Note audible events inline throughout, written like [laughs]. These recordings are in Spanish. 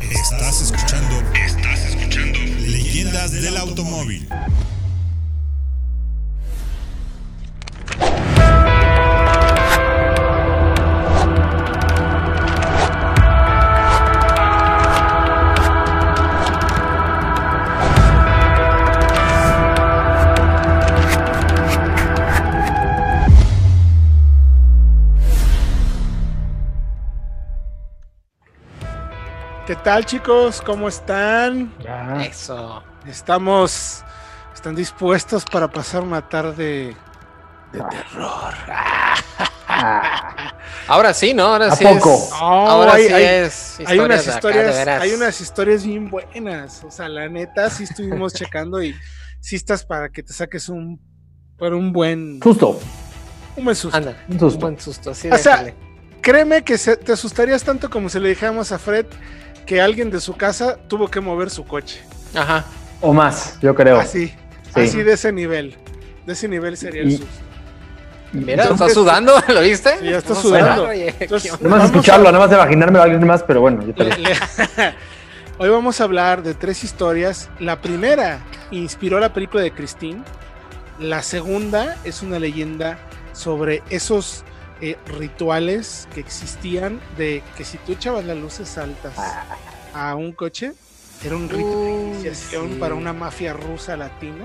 Estás escuchando. Estás escuchando. Leyendas del automóvil. Tal chicos? ¿Cómo están? Eso. Estamos, están dispuestos para pasar una tarde de terror. Ahora sí, ¿no? Ahora ¿A sí poco? es. No, ahora hay- sí hay- es. Hay unas acá, historias, hay unas historias bien buenas. O sea, la neta, sí estuvimos checando y sí estás para que te saques un, para un buen, Susto. un buen susto. Anda, Un un susto. buen susto. Sí, O sea. Créeme que se- te asustarías tanto como si le dijéramos a Fred que alguien de su casa tuvo que mover su coche. Ajá. O más, yo creo. Así, Sí. así de ese nivel. De ese nivel sería el Y- susto. Mira, Entonces- está sudando, [laughs] ¿lo viste? Sí, ya está sudando. Entonces-. Nada más escucharlo, a- nada más de imaginarme a alguien más, pero bueno, yo Le- también. le- [laughs] Hoy vamos a hablar de tres historias. La primera inspiró la película de Christine. La segunda es una leyenda sobre esos eh, rituales que existían de que si tú echabas las luces altas a un coche, era un rito de Uy, iniciación sí. para una mafia rusa latina.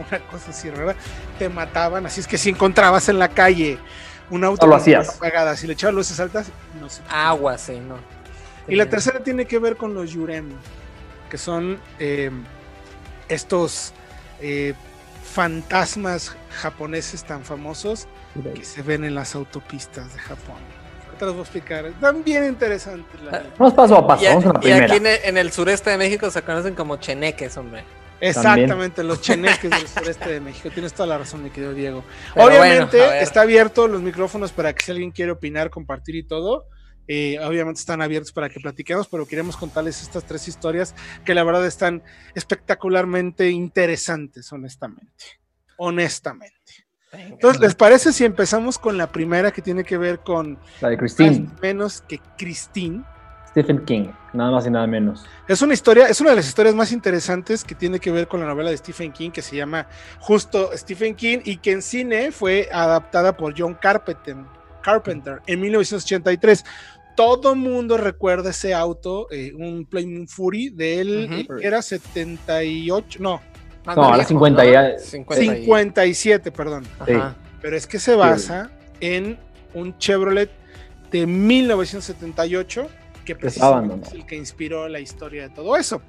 [laughs] Una cosa así rara. Te mataban. Así es que si encontrabas en la calle un auto No apagada, si le echabas luces altas, no sé. Agua, sí, ¿no? Y la tercera tiene que ver con los yurem, que son eh, estos eh, fantasmas japoneses tan famosos que se ven en las autopistas de Japón. Ahorita los voy a explicar. Están bien interesantes. la neta. Vamos paso a paso, Y, vamos a la y primera. aquí en el, en el sureste de México se conocen como cheneques, hombre. Exactamente, los cheneques del [laughs] sureste de México. Tienes toda la razón, mi querido Diego. Pero obviamente bueno, está abierto los micrófonos para que si alguien quiere opinar, compartir y todo. eh, obviamente están abiertos para que platiquemos, pero queremos contarles estas tres historias que la verdad están espectacularmente interesantes, honestamente. Honestamente. Entonces, ¿les parece si empezamos con la primera que tiene que ver con La de Christine, menos que Christine? Stephen King, nada más y nada menos. Es una historia, es una de las historias más interesantes que tiene que ver con la novela de Stephen King, que se llama justo Stephen King, y que en cine fue adaptada por John Carpenter, Carpenter en 1983. Todo mundo recuerda ese auto, eh, un Flaming Fury del Ujú. eh, era 78, no, Más No, ahora 50 ya- 50 y- 57, perdón. Ajá. Pero es que se basa en un Chevrolet de 1978 que precisamente es el que inspiró la historia de todo eso.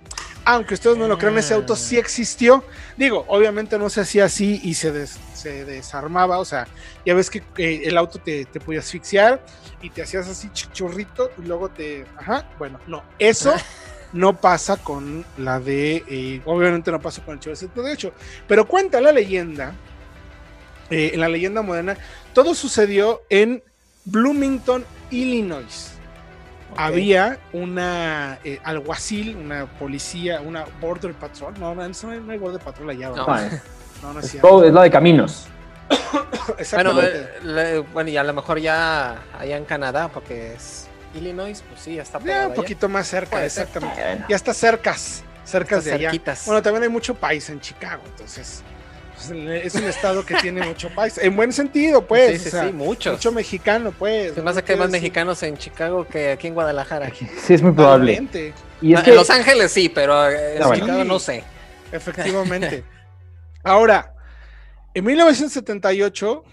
Aunque ustedes no lo crean, ese auto sí existió. Digo, obviamente no se hacía así y se, des- se desarmaba. O sea, ya ves que eh, el auto te, te podía asfixiar y te hacías así ch- churrito y luego te... Ajá, bueno, no, eso [laughs] no pasa con la de... eh, obviamente no pasa con el Chevrolet 78. Pero cuenta la leyenda, eh, en la leyenda moderna, todo sucedió en Bloomington, Illinois había una eh, alguacil, una policía, una border patrol. No, no, eso no hay, no hay border patrol allá. No. No, es, No, no, es es cierto. todo- es la de caminos. [coughs] Bueno, eh, bueno, y a lo mejor ya allá en Canadá, porque es Illinois, pues sí, ya está ya un allá. poquito más cerca, Puede ser. exactamente. Bueno, Ya está cercas, cercas Está de allá. cerquitas. Bueno, también hay mucho país en Chicago, entonces pues, es un estado que tiene mucho [laughs] país. En buen sentido, pues. sí, o sí, sea, sí, muchos. Mucho mexicano, pues. Se me hace que hay más mexicanos en Chicago que aquí en Guadalajara. sí, es muy probable. Y es No, que, En Los Ángeles sí, pero eh, en Ah. Chicago no sé. efectivamente. Ahora, en 1978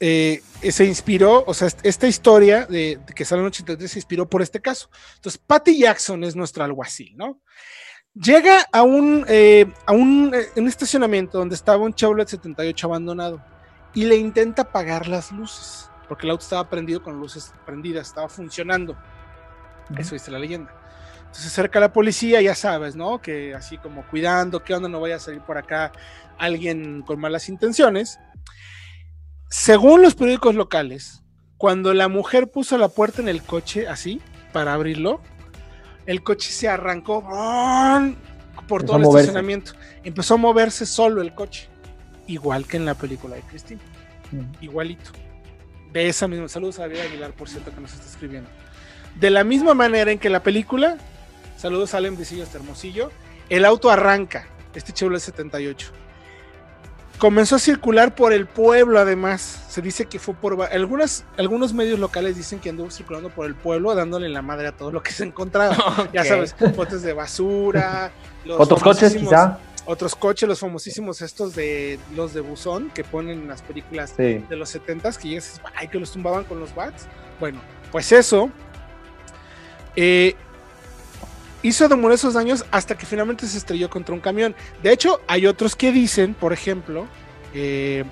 eh, se inspiró, o sea, est- esta historia de, de que sale en el 83 se inspiró por este caso. Entonces, Patty Jackson es nuestra alguacil, ¿no? Llega a un, eh, a un, eh, un estacionamiento donde estaba un Chevrolet 78 abandonado y le intenta apagar las luces, porque el auto estaba prendido con luces prendidas, estaba funcionando. Eso dice la leyenda. Entonces se acerca la policía, ya sabes, ¿no? Que así como cuidando, que onda no vaya a salir por acá alguien con malas intenciones. Según los periódicos locales, cuando la mujer puso la puerta en el coche así para abrirlo, el coche se arrancó por todo a el estacionamiento. Empezó a moverse solo el coche, igual que en la película de Cristina, igualito. De esa misma saludos a David Aguilar, por cierto, que nos está escribiendo. De la misma manera en que la película Saludos, Alem Visillos de Hermosillo. El auto arranca, este Chevrolet 78. Comenzó a circular por el pueblo, además. Se dice que fue por. Algunas, algunos medios locales dicen que anduvo circulando por el pueblo, dándole la madre a todo lo que se encontraba. [laughs] Ya sabes, botes de basura. [laughs] los Otros coches, quizá. Otros coches, los famosísimos estos de los de buzón que ponen en las películas Sí. de los 70s que llegas y dices, ay, que los tumbaban con los bats. Bueno, pues eso eh, hizo esos daños hasta que finalmente se estrelló contra un camión. De hecho, hay otros que dicen, por ejemplo, eh,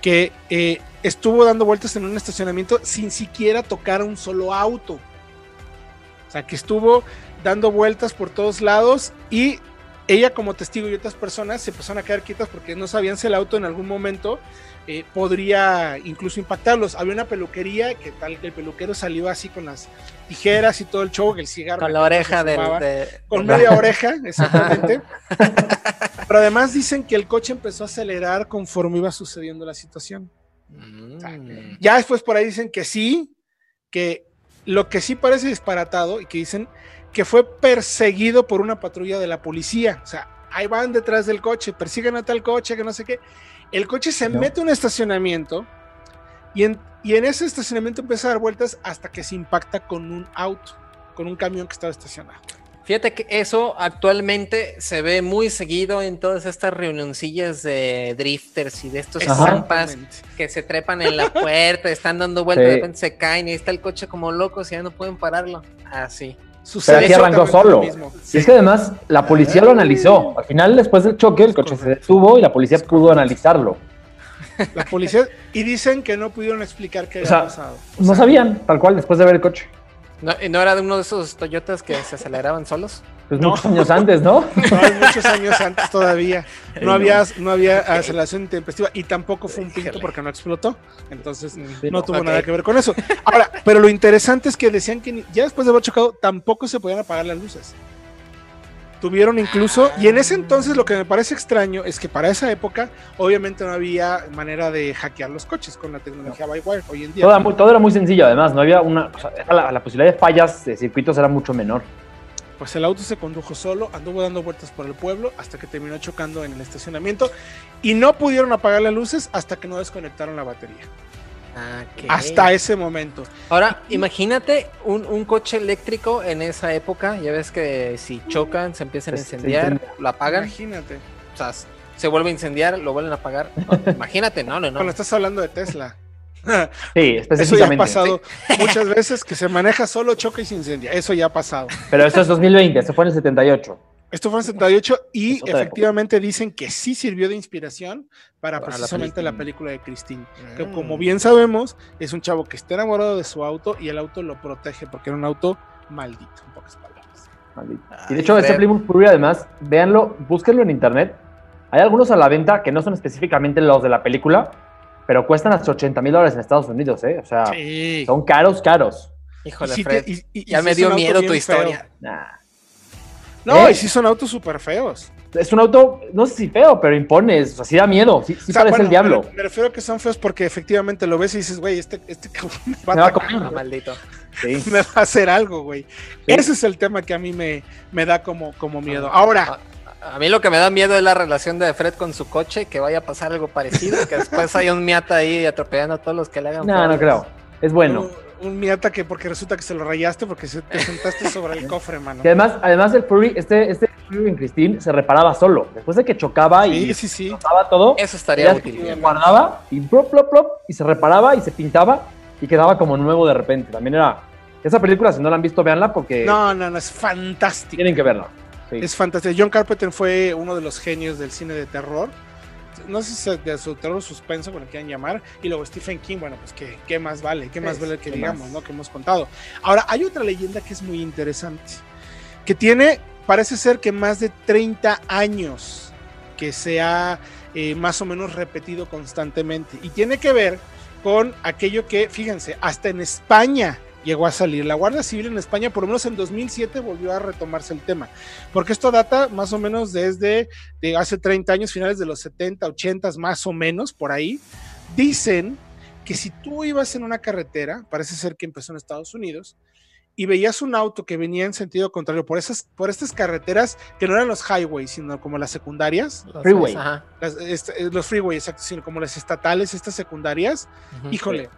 que eh, estuvo dando vueltas en un estacionamiento sin siquiera tocar un solo auto. O sea, que estuvo dando vueltas por todos lados y ella como testigo y otras personas se empezaron a quedar quietas porque no sabían si el auto en algún momento eh, podría incluso impactarlos. Había una peluquería que tal que el peluquero salió así con las tijeras y todo el show, el cigarro. Con la oreja del. de- Con media oreja, [laughs] exactamente. Pero además dicen que el coche empezó a acelerar conforme iba sucediendo la situación. Mm. Ya después por ahí dicen que sí, que lo que sí parece disparatado y que dicen que fue perseguido por una patrulla de la policía. O sea, ahí van detrás del coche, persiguen a tal coche, que no sé qué. El coche se No. mete a un estacionamiento y en, y en ese estacionamiento empieza a dar vueltas hasta que se impacta con un auto, con un camión que estaba estacionado. Fíjate que eso actualmente se ve muy seguido en todas estas reunioncillas de drifters y de estos zampas que se trepan en la [laughs] puerta, están dando vueltas, Sí. de repente se caen y está el coche como locos y ya no pueden pararlo. Así. Sucede aquí arrancó solo. Y es que además la policía lo analizó. Al final, después del choque, el coche se detuvo y la policía pudo analizarlo. La policía y dicen que no pudieron explicar qué O había sea, pasado. O No sea, sabían, tal cual, después de ver el coche. ¿No, era de uno de esos Toyotas que se aceleraban solos? Pues No. muchos años antes, ¿no? [laughs] Muchos años antes todavía. No había, no había aceleración intempestiva y tampoco fue un pinto porque no explotó. Entonces Sí, no no. tuvo nada que ver con eso. Ahora, pero lo interesante es que decían que ya después de haber chocado tampoco se podían apagar las luces. Tuvieron incluso, y en ese entonces lo que me parece extraño es que para esa época obviamente no había manera de hackear los coches con la tecnología by wire hoy en día. Todo, era muy- todo era muy sencillo, además. No había una. o sea, la posibilidad de fallas de circuitos era mucho menor. Pues el auto se condujo solo, anduvo dando vueltas por el pueblo hasta que terminó chocando en el estacionamiento y no pudieron apagar las luces hasta que no desconectaron la batería. Ah. Hasta ese momento. Ahora, imagínate un, un coche eléctrico en esa época. Ya ves que si chocan, se empiezan a Se- se incendiar, incendia. lo apagan, Imagínate. o sea, se vuelve a incendiar, lo vuelven a apagar. No, [laughs] imagínate, no, no, no. Cuando estás hablando de Tesla. [laughs] Sí, Eso ya ha pasado [laughs] muchas veces que se maneja solo, choca y se incendia. Eso ya ha pasado. Pero eso es 2020, eso fue en el 78. Esto fue en 78 y efectivamente dicen que sí sirvió de inspiración para precisamente la película. película de Christine. Que Mm. como bien sabemos, es un chavo que está enamorado de su auto y el auto lo protege porque era un auto maldito, en pocas palabras. Maldito. Y Ay, de hecho, este. Plymouth Fury, además, véanlo, búsquenlo en internet. Hay algunos a la venta que no son específicamente los de la película, pero cuestan hasta 80 mil dólares en Estados Unidos, ¿eh? O sea, Sí. son caros, caros. Híjole, Y sí Fred. te- y- y- y ya me dio miedo tu historia. Nah. No, ¿Eh? y sí son autos súper feos. Es un auto, no sé si feo, pero impones, o sea, sí da miedo, sí, sí O sea, parece bueno, el diablo. Me, me refiero a que son feos porque efectivamente lo ves y dices, güey, este, este cabrón me va, Me va a comer. Ah, [laughs] maldito. Sí. [laughs] me va a hacer algo, güey. Sí. Ese es el tema que a mí me, me da como, como miedo. Ahora, A mí lo que me da miedo es la relación de Fred con su coche, que vaya a pasar algo parecido, que después haya un miata ahí atropellando a todos los que le hagan. No, no creo. Es bueno. Un miata que porque resulta que se lo rayaste porque se, te sentaste sobre el [laughs] cofre, mano. Y además, además el Fury, este, este Fury en Christine se reparaba solo. Después de que chocaba y Sí, sí, sí. pasaba todo, Eso estaría útil. guardaba y plop, plop, plop, y se reparaba y se pintaba y quedaba como nuevo de repente. También era. Esa película, si no la han visto, véanla porque No, no, no, es fantástico. tienen que verla. Sí. Es fantástico. John Carpenter fue uno de los genios del cine de terror. No sé si de su terror suspenso, como lo quieran llamar. Y luego Stephen King, bueno, pues qué, qué más vale, qué más vale que ¿qué digamos, más? ¿no? Que hemos contado. Ahora, hay otra leyenda que es muy interesante. Que tiene, parece ser que más de 30 años que se ha eh, más o menos repetido constantemente. Y tiene que ver con aquello que, fíjense, hasta en España llegó a salir. La Guardia Civil en España, por lo menos en 2007, volvió a retomarse el tema. Porque esto data más o menos desde de hace 30 años, finales de los 70, 80, más o menos, por ahí. Dicen que si tú ibas en una carretera, parece ser que empezó en Estados Unidos, y veías un auto que venía en sentido contrario por esas, por estas carreteras que no eran los highways, sino como las secundarias, Los Freeway. las- este, los freeways, exacto, sino como las estatales, estas secundarias, Ujú. híjole,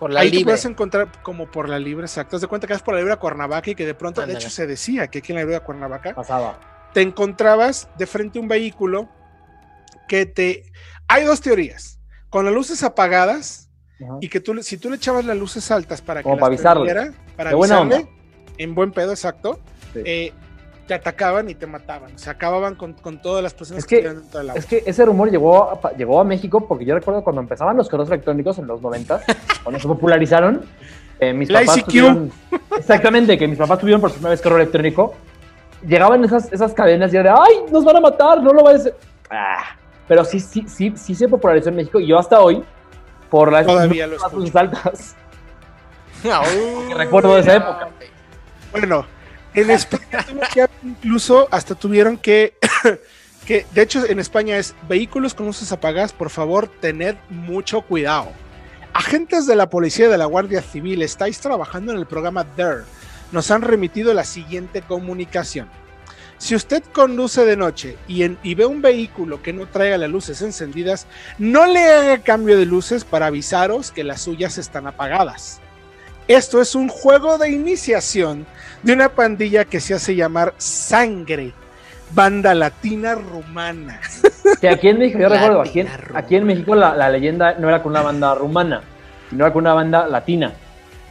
Por la ahí te libre. puedes encontrar como por la libre, exacto. Haz de cuenta que vas por la libre a Cuernavaca y que de pronto, Ándale. de hecho se decía que aquí en la libre a Cuernavaca Pasaba. te encontrabas de frente a un vehículo que te... Hay dos teorías. Con las luces apagadas Ajá. y que tú, si tú le echabas las luces altas para que Como para avisarle. para buena avisarle, onda. en buen pedo, exacto, Sí. eh, te atacaban y te mataban. Se acababan con, con todas las personas Es que, que- dentro del auto. Es que ese rumor llegó a, llegó a México porque yo recuerdo cuando empezaban los correos electrónicos en los 90, [laughs] cuando se popularizaron, eh, mis El papás ICQ. tuvieron, exactamente, que mis papás tuvieron por primera vez correo electrónico, llegaban esas, esas cadenas y era de, ay, nos van a matar, no lo vayas a hacer". Ah, pero sí, sí, sí, sí se popularizó en México y yo hasta hoy, por las Todavía lo altas, [laughs] recuerdo de esa época. Bueno, en España incluso hasta tuvieron que, [coughs] que, de hecho en España es vehículos con luces apagadas, por favor, tened mucho cuidado. Agentes de la policía y de la Guardia Civil, estáis trabajando en el programa DARE. Nos han remitido la siguiente comunicación. Si usted conduce de noche y, en- y ve un vehículo que no traiga las luces encendidas, no le haga cambio de luces para avisaros que las suyas están apagadas. Esto es un juego de iniciación de una pandilla que se hace llamar Sangre, banda latina rumana. Que aquí en México, yo recuerdo, aquí en, Latina aquí en México la, la leyenda no era con una banda rumana, sino era con una banda latina.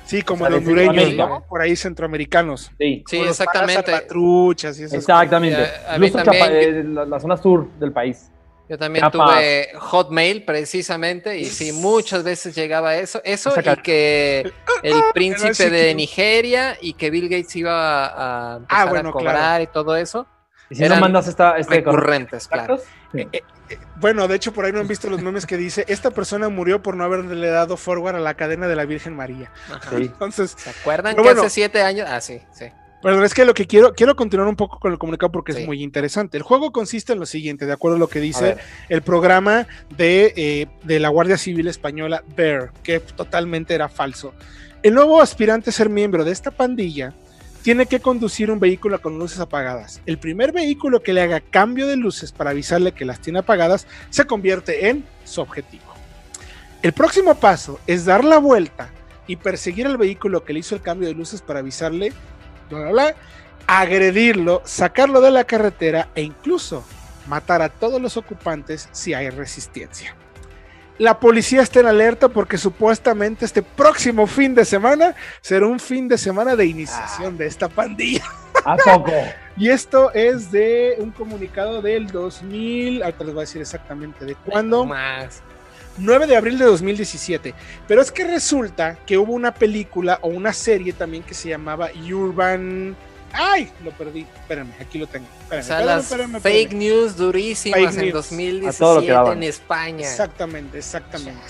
Sí, como O sea, los hondureños. ¿no? por ahí centroamericanos. Sí, paras exactamente. salvatruchas y esas exactamente. A- a mí Incluso también- Chapa- eh, la, la zona sur del país. Yo también Capaz. tuve Hotmail precisamente y sí, muchas veces llegaba eso. Eso y que el [laughs] príncipe de Nigeria y que Bill Gates iba a, a empezar Ah, bueno, a cobrar claro. y todo eso. Y si Eran no mandas esta, este Recurrentes, claro. ¿Contactos? Sí. Eh, Bueno, de hecho, por ahí no han visto los memes que dice: Esta persona murió por no haberle dado forward a la cadena de la Virgen María. Sí. Entonces, ¿Se acuerdan que bueno. hace siete años? Ah, sí, sí. Pero es que lo que quiero, quiero continuar un poco con el comunicado porque Sí. es muy interesante. El juego consiste en lo siguiente, de acuerdo a lo que dice el programa de, eh, de la Guardia Civil Española, BEAR, que totalmente era falso. El nuevo aspirante a ser miembro de esta pandilla tiene que conducir un vehículo con luces apagadas. El primer vehículo que le haga cambio de luces para avisarle que las tiene apagadas se convierte en su objetivo. El próximo paso es dar la vuelta y perseguir al vehículo que le hizo el cambio de luces para avisarle, bla, bla, bla, agredirlo, sacarlo de la carretera e incluso matar a todos los ocupantes si hay resistencia. La policía está en alerta porque supuestamente este próximo fin de semana será un fin de semana de iniciación de esta pandilla. ¿A poco? [laughs] Y esto es de un comunicado del 2000, ahorita les voy a decir exactamente de cuándo. Más. 9 de abril de 2017. Pero es que resulta que hubo una película o una serie también que se llamaba Urban. ¡Ay! Lo perdí. Espérenme, aquí lo tengo. Espérenme, O sea, espérenme, las espérenme, fake news durísimas Fake en news. 2017 A todo lo que daban. en España. Exactamente, exactamente.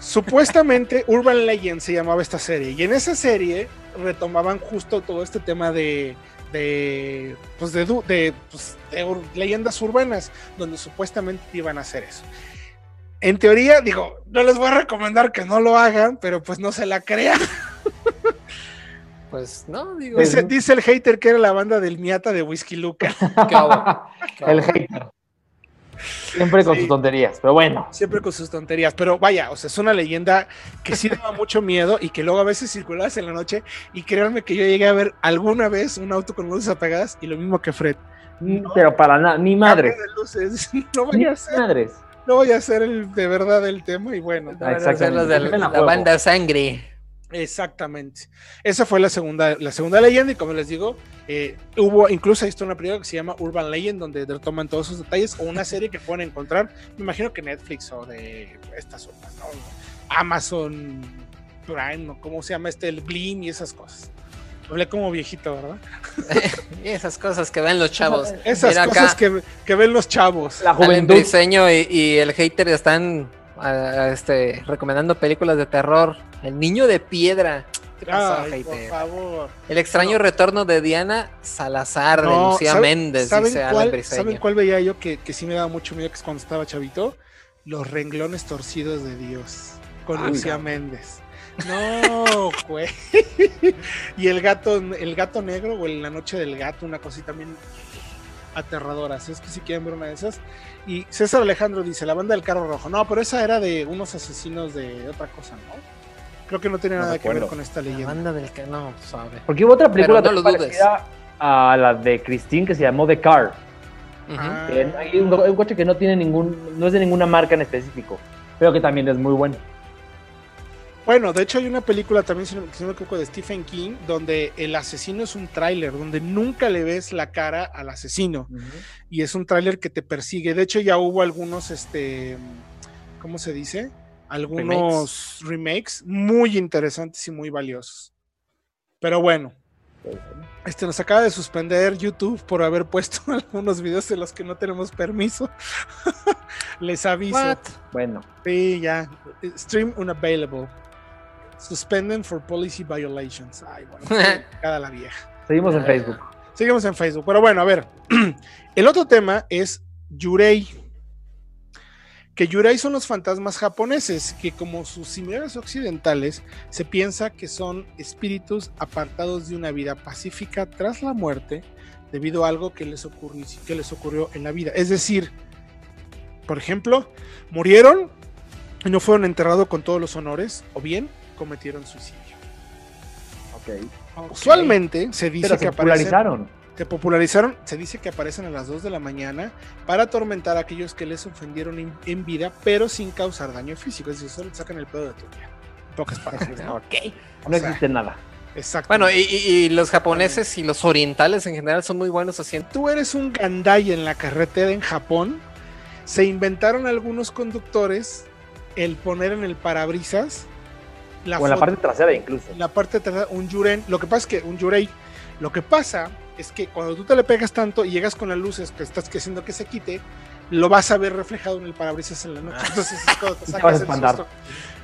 Supuestamente Urban Legend se llamaba esta serie. Y en esa serie retomaban justo todo este tema de. de. pues de, de, pues, de leyendas urbanas. Donde supuestamente iban a hacer eso. En teoría, digo, no les voy a recomendar que no lo hagan, pero pues no se la crean. [laughs] Pues no, digo. Dice, dice el hater que era la banda del Miata de Whisky Luca. [laughs] ¿qué hago? ¿Qué El hater. Siempre con Sí. sus tonterías, pero bueno. Siempre con sus tonterías. Pero vaya, o sea, es una leyenda que sí daba mucho miedo y que luego a veces circulabas en la noche. Y créanme que yo llegué a ver alguna vez un auto con luces apagadas y lo mismo que Fred. No. Pero para nada, ni madres. Cambio de luces. [laughs] No Ni vaya a ser, madres. No vaya a ser el, de verdad el tema. Y bueno, Van a Exactamente. de la juego. banda sangre. exactamente. Esa fue la segunda, la segunda leyenda. Y como les digo, eh, hubo incluso esto una película que se llama Urban Legend, donde retoman todos esos detalles. O una serie que pueden encontrar. Me imagino que Netflix o de estas otras, ¿no? Amazon Prime, o cómo se llama este, el Blim y esas cosas. Hablé como viejito, ¿verdad? Y [laughs] esas cosas que ven los chavos. [laughs] Esas Mira cosas acá, que, que ven los chavos. La el juventud. diseño y, y el hater están ah, este, recomendando películas de terror. El niño de piedra. ¿Qué pasó, Ay, por favor. El extraño No. retorno de Diana Salazar, de Lucía ¿sabe- Méndez, ¿saben dice Alan cuál, Briseño. ¿Saben cuál veía yo que, que sí me daba mucho miedo que es cuando estaba chavito? Los renglones torcidos de Dios con Ay, Lucía. Méndez. No, güey. y el gato, el gato negro o en la noche del gato, una cosita también aterradora. Si es que si quieren ver una de esas. Y César Alejandro dice, la banda del carro rojo. No, pero esa era de unos asesinos de otra cosa, ¿no? Creo que no tiene No nada que ver con esta La leyenda. banda del que no sabe. Porque hubo otra película no lo dudes. parecida a la de Christine que se llamó The Car. Ah, que hay un, un coche que no tiene ningún, no es de ninguna marca en específico, pero que también es muy bueno. Bueno, de hecho hay una película también, si no, si no me equivoco, de Stephen King, donde el asesino es un tráiler, donde nunca le ves la cara al asesino. Y es un tráiler que te persigue. De hecho, ya hubo algunos, este, ¿cómo se dice? Algunos remakes, muy interesantes y muy valiosos. Pero bueno, este nos acaba de suspender YouTube por haber puesto [laughs] algunos videos de los que no tenemos permiso. [laughs] Les aviso. What? Bueno, Sí, ya. Stream unavailable. Suspended for policy violations. Ay, bueno, [laughs] cada la vieja. seguimos en Facebook. Seguimos en Facebook. Pero bueno, a ver. [clears throat] El otro tema es Yurei. Que Yurei son los fantasmas japoneses, que como sus similares occidentales, se piensa que son espíritus apartados de una vida pacífica tras la muerte, debido a algo que les, ocurrió, que les ocurrió en la vida. Es decir, por ejemplo, murieron y no fueron enterrados con todos los honores, o bien cometieron suicidio. Ok. Usualmente se dice Pero que se aparecen, popularizaron. se popularizaron, se dice que aparecen a las 2 de la mañana para atormentar a aquellos que les ofendieron en, en vida, pero sin causar daño físico, es decir, solo sacan el pedo de tu vida. Pocas [laughs] palabras, ¿no? Ok. No o sea, existe nada. Exacto. Bueno, y, y- y los japoneses y los orientales en general son muy buenos haciendo. tú eres un gandai en la carretera en Japón, se inventaron algunos conductores el poner en el parabrisas la o en la parte trasera incluso. en la parte atrás un yuren. Lo que pasa es que un yurei, lo que pasa es que cuando tú te le pegas tanto y llegas con las luces que estás haciendo que se quite, lo vas a ver reflejado en el parabrisas en la noche. Entonces es cuando te [laughs] sacas el susto,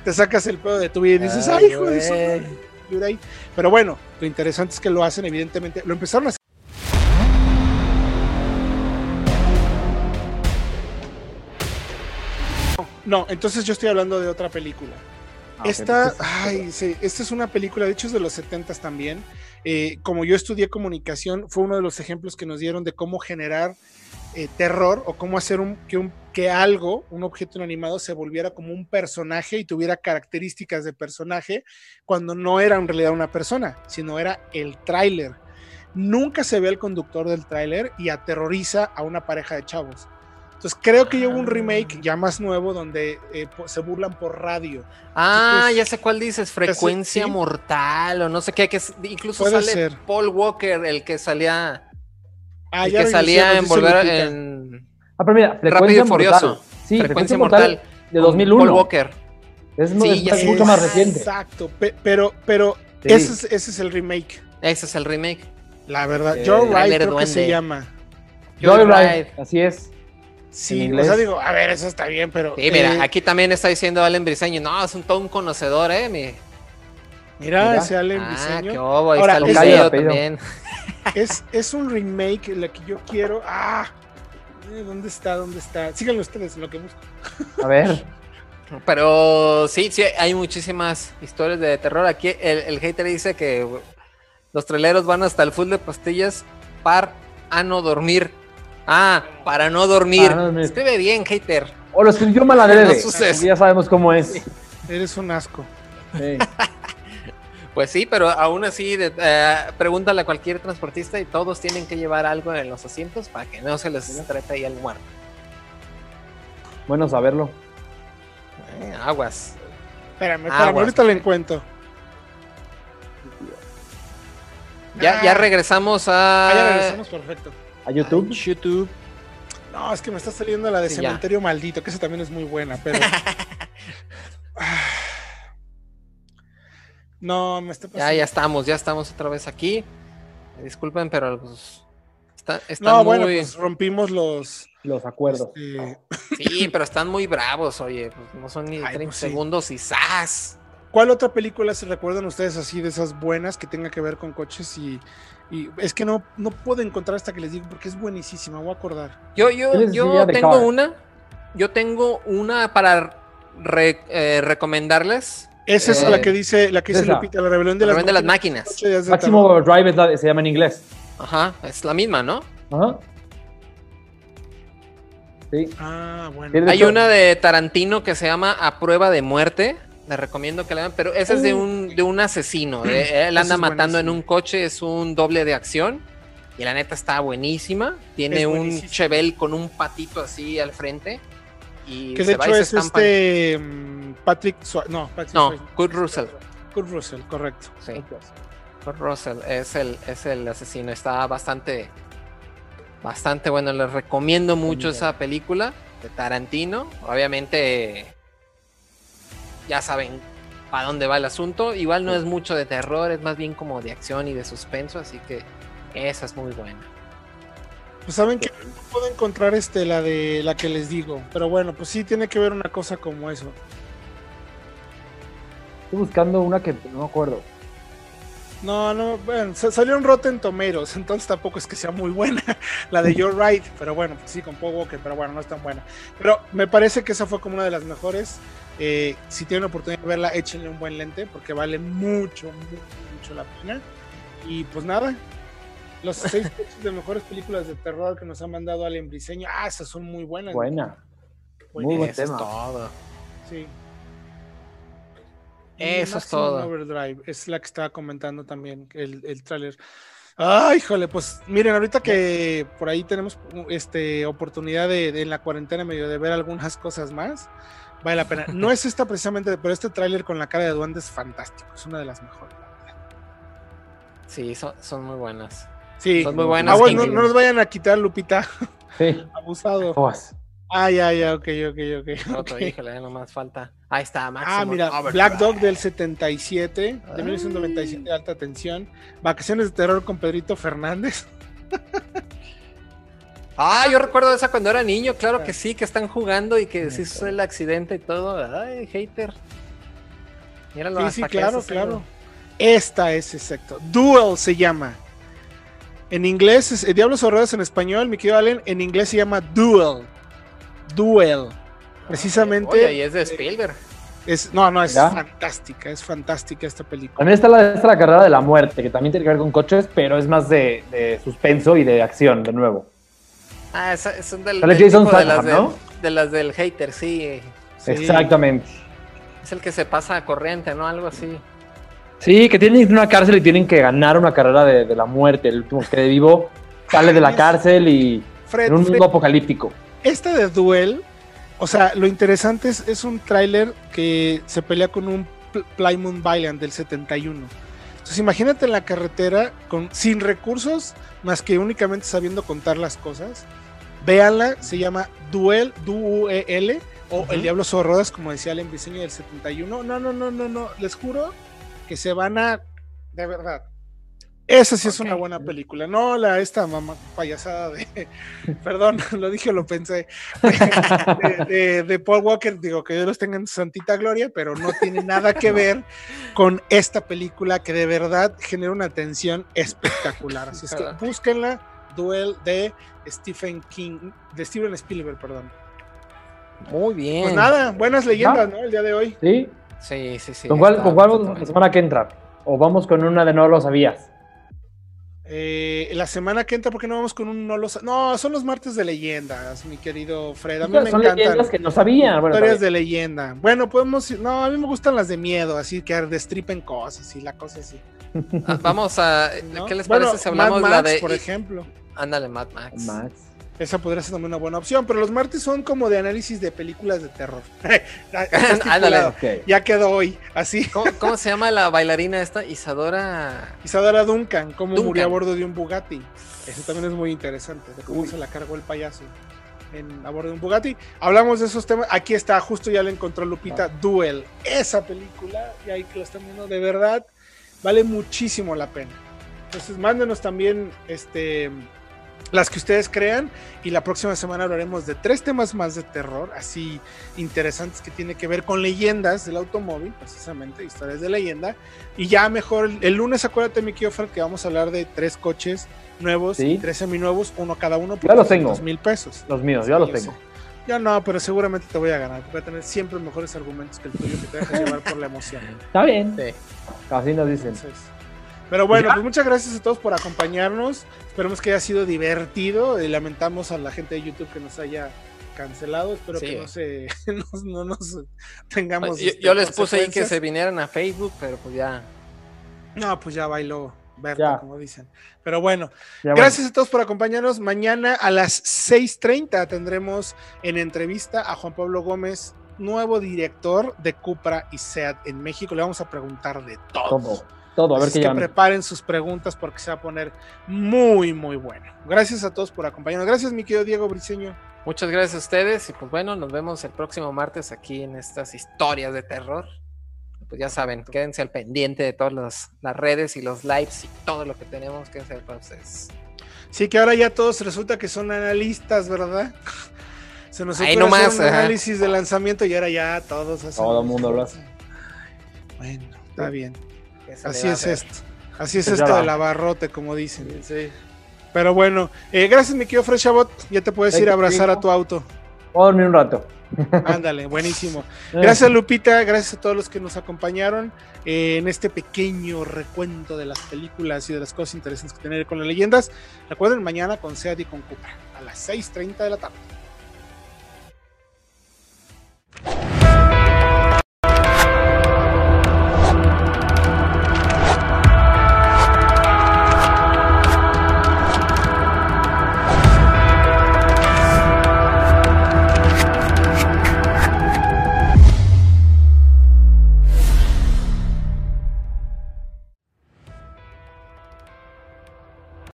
te sacas el pedo de tu vida y dices, ay, hijo de yurei. Pero bueno, lo interesante es que lo hacen, evidentemente. Lo empezaron a hacer. No, entonces yo estoy hablando de otra película. Ah, Esta, entonces- ay, sí, esta es una película, de hecho es de los 70 también. Eh, como yo estudié comunicación, fue uno de los ejemplos que nos dieron de cómo generar eh, terror o cómo hacer un, que, un, que algo, un objeto inanimado, se volviera como un personaje y tuviera características de personaje cuando no era en realidad una persona, sino era el tráiler. Nunca se ve el conductor del tráiler y aterroriza a una pareja de chavos. Entonces creo que ya hubo un remake ya más nuevo donde eh, se burlan por radio. Ah, Entonces, ya sé cuál dices, frecuencia sí. mortal o no sé qué, que es- incluso Puede sale ser. Paul Walker, el que salía, Ah, el ya que salía en volver en Ah, pero mira, Rápido Frecuencia y Furioso. Mortal. Sí, Frecuencia Mortal de con 2001. Paul Walker. Es, Sí, es mucho más reciente. Exacto, pe- pero, pero Sí. ese, es, ese es el remake. Ese es el remake. La verdad, Eh, Joe Wright creo que se llama. Joyride, así es. Sí, En o sea, digo, a ver, eso está bien, pero. Sí, mira, eh, aquí también está diciendo Allen Briseño, no, es un todo un conocedor, eh, mi. mira, mira. ese Allen Ah, Briseño. qué obo, ahí Ahora, está el es- apellido. también. [laughs] Es, es un remake, la que yo quiero. Ah, eh, ¿dónde está? ¿Dónde está? Síganlo ustedes en lo que busco. A ver. [laughs] Pero sí, sí, hay muchísimas historias de terror. Aquí el, el hater dice que los traileros van hasta el full de pastillas para a no dormir. Ah, para no dormir. Para no dormir. Escribe bien, hater. O lo escribió mal adrede. No. Ya sabemos cómo es. Eres un asco. Sí. [laughs] Pues sí, pero aún así, de- eh, pregúntale a cualquier transportista y todos tienen que llevar algo en los asientos para que no se les trepe ahí el muerto. Bueno saberlo. Eh, aguas. Espérame, Ah, espérame, bueno. ahorita lo encuentro. Ya, ya regresamos a Ah, ya regresamos, perfecto. A YouTube. YouTube. No, es que me está saliendo la de Sí, ya. Cementerio Maldito, que esa también es muy buena, pero. [laughs] [sighs] No, me está Ya, pasando. ya estamos, ya estamos otra vez aquí. Disculpen, pero pues, está- están No, muy... bueno, pues rompimos los. Los acuerdos. este, Sí, pero están muy bravos, oye. Pues no son ni Ay, 30 pues sí. segundos y ¡zas! ¿Cuál otra película se recuerdan ustedes así de esas buenas que tenga que ver con coches y, y es que no, no puedo encontrar esta que les digo porque es buenísima, voy a acordar. Yo, yo, yo tengo Car. una. Yo tengo una para re- eh, recomendarles. Esa es Eh, la que dice, la que dice. Lupita, la rebelión de La las, de las máquinas. Máximo Drive es la- se llama en inglés. Ajá, es la misma, ¿no? Ajá. Sí. Ah, bueno. Hay una de Tarantino que se llama A Prueba de Muerte. Le recomiendo que la vean, pero esa es de un, de un asesino. de- él Esa anda es matando en un coche, es un doble de acción. Y la neta está buenísima. Tiene Es un. Chevel con un patito así al frente. Y que de hecho es estampan. este mm, Patrick no, Patrick No. Kurt Russell. Kurt Russell, correcto. Sí, Kurt Russell es el, es el asesino. Está bastante, bastante bueno. Les recomiendo mucho esa película de Tarantino. Obviamente, ya saben para dónde va el asunto. Igual no es mucho de terror, es más bien como de acción y de suspenso. Así que esa es muy buena. Pues saben que no puedo encontrar este la de la que les digo, pero bueno, pues sí tiene que ver una cosa como eso. Estoy buscando una que no me acuerdo. No, no, bueno, sa- salió en Rotten Tomeros, entonces tampoco es que sea muy buena [laughs] la de You're Right, pero bueno, pues sí, con Paul Walker, pero bueno, no es tan buena. Pero me parece que esa fue como una de las mejores. Eh, si tienen la oportunidad de verla, échenle un buen lente, porque vale mucho, mucho, mucho la pena. Y pues nada, los [laughs] seis de mejores películas de terror que nos ha mandado Allen Briseño, ah, esas son muy buenas. Buena. Buenísimas, Muy buen Eso es tema. todo. Sí. Eso es todo. Overdrive es la que estaba comentando también el, el tráiler. Ay, híjole, pues miren, ahorita que por ahí tenemos este oportunidad de, de en la cuarentena medio de ver algunas cosas más, vale la pena. No es esta precisamente, pero este tráiler con la cara de duende es fantástico, es una de las mejores. Sí, son, son muy buenas. Sí, Son muy buenas. aguas, no, King. no nos vayan a quitar, Lupita, Sí. [laughs] abusado. Aguas. Ah, ya, ya, ok, ok, ok. Otro, ok. híjole, ya nomás falta. Ahí está, Ah, Maximum mira, Overdrive. Black Dog del 77, de Ah. 1997 de alta tensión. Vacaciones de terror con Pedrito Fernández. [laughs] Ah, yo recuerdo esa cuando era niño, claro Ah. que sí, que están jugando y que se Me hizo el accidente y todo. Ay, hater. Míralo, Sí, sí, claro, claro. Esta es exacto. Duel se llama. En inglés, es, eh, Diablos Horrores en español, mi querido Allen, en inglés se llama Duel. Duel. Precisamente. Oye, y es de Spielberg. Es, no, no, es ¿Ya? fantástica, es fantástica esta película. También está la, está la carrera de la muerte, que también tiene que ver con coches, pero es más de, de suspenso y de acción, de nuevo. Ah, un del, Sale del Jason tipo de las, del- ¿no? de las del hater, sí. Sí. Exactamente. Es el que se pasa a corriente, ¿no? Algo así. Sí, que tienen una cárcel y tienen que ganar una carrera de, de la muerte. El último que quede vivo sale de la [laughs] cárcel y Fred, en un Fred, mundo apocalíptico. esta de Duel, o sea, lo interesante es, es un tráiler que se pelea con un Pl- Plymouth Valiant del 71. Entonces imagínate en la carretera con, sin recursos más que únicamente sabiendo contar las cosas. Véanla, se llama Duel, D-U-E-L, o El Diablo sobre Rodas, como decía el diseño del 71. No, no, no, no, no, les juro que se van a... De verdad. Esa sí es una buena película. No la esta mamá payasada de... [laughs] Perdón, [laughs] lo dije lo pensé. [laughs] De, de- de Paul Walker, digo que Dios los tenga en santita gloria, pero no tiene nada que ver con esta película que de verdad genera una tensión espectacular. Así es que búsquenla, Duel de Stephen King, de Steven Spielberg, perdón. Muy bien. Pues nada, buenas leyendas, ¿no? El día de hoy. ¿Sí? Sí, sí, sí. ¿Con cuál, está- con cuál está vamos la semana que entra? ¿O vamos con una de no lo sabías? Eh, la semana que entra, ¿por qué no vamos con un no los No, son los martes de leyendas, mi querido Fred. A mí me Son encantan. leyendas que no sabían. Bueno, Historias de leyenda. Bueno, podemos. ir- No, a mí me gustan las de miedo, así que destripen cosas y la cosa así. Ah, Vamos a. [laughs] ¿no? ¿Qué les Bueno, parece si hablamos Mad la de. por ejemplo. Ándale, Mad Max. Max. Esa podría ser también una buena opción, pero los martes son como de análisis de películas de terror. [laughs] [laughs] Ándale. Ya quedó hoy, así. ¿Cómo, [laughs] cómo se llama la bailarina esta? Isadora. Isadora Duncan, cómo Duncan. murió a bordo de un Bugatti. Eso también es muy interesante, de cómo se la cargó el payaso en, a bordo de un Bugatti. Hablamos de esos temas. Aquí está, justo ya le encontró Lupita, Duel. Esa película, y ahí que lo están viendo, de verdad, vale muchísimo la pena. Entonces, mándenos también este, las que ustedes crean. Y la próxima semana hablaremos de tres temas más de terror, así interesantes que tiene que ver con leyendas del automóvil, precisamente, historias de leyenda. Y ya mejor, el, lunes, acuérdate, mi Fred, que vamos a hablar de tres coches nuevos Sí. y tres seminuevos, uno cada uno, Ya los por tengo. dos mil pesos. Los míos, ya los Sí, yo tengo. sé. Yo no, pero seguramente te voy a ganar. Voy a tener siempre mejores argumentos que el tuyo que te dejas llevar por la emoción. Está bien. Sí. Así nos dicen. Entonces, pero bueno, ¿Ya? pues muchas gracias a todos por acompañarnos. Esperemos que haya sido divertido. Y lamentamos a la gente de YouTube que nos haya cancelado. Espero Sí. que no se [laughs] nos- no nos tengamos. Yo, este, yo les puse ahí que se vinieran a Facebook, pero pues ya. No, pues ya bailó Berta, Ya. como dicen. Pero bueno, Ya, bueno. gracias a todos por acompañarnos. Mañana a las 6:30 tendremos en entrevista a Juan Pablo Gómez, nuevo director de Cupra y SEAT en México. Le vamos a preguntar de todo. Todo. Todo. A ver Así qué es que preparen sus preguntas porque se va a poner muy, muy bueno. Gracias a todos por acompañarnos. Gracias, mi querido Diego Briseño. Muchas gracias a ustedes y pues bueno, nos vemos el próximo martes aquí en estas historias de terror. Pues ya saben, quédense al pendiente de todas las, las redes y los lives y todo lo que tenemos que hacer para ustedes. Sí, que ahora ya todos resulta que son analistas, ¿verdad? [laughs] Se nos ocurre nomás, hacer un ajá. análisis de lanzamiento y ahora ya todos hacen. Todo el mundo lo hace. Bueno, está bien. ¿Qué se le Así es esto. Así es Pues esto del abarrote, como dicen. Pero bueno, eh, gracias, mi querido Freshabot. Ya te puedes ir a abrazar a tu auto. Voy a dormir un rato. [laughs] Ándale, buenísimo. Gracias Lupita, gracias a todos los que nos acompañaron eh, en este pequeño recuento de las películas y de las cosas interesantes que tener con las leyendas. Recuerden mañana con Sead y con Cupra a las 6.30 de la tarde.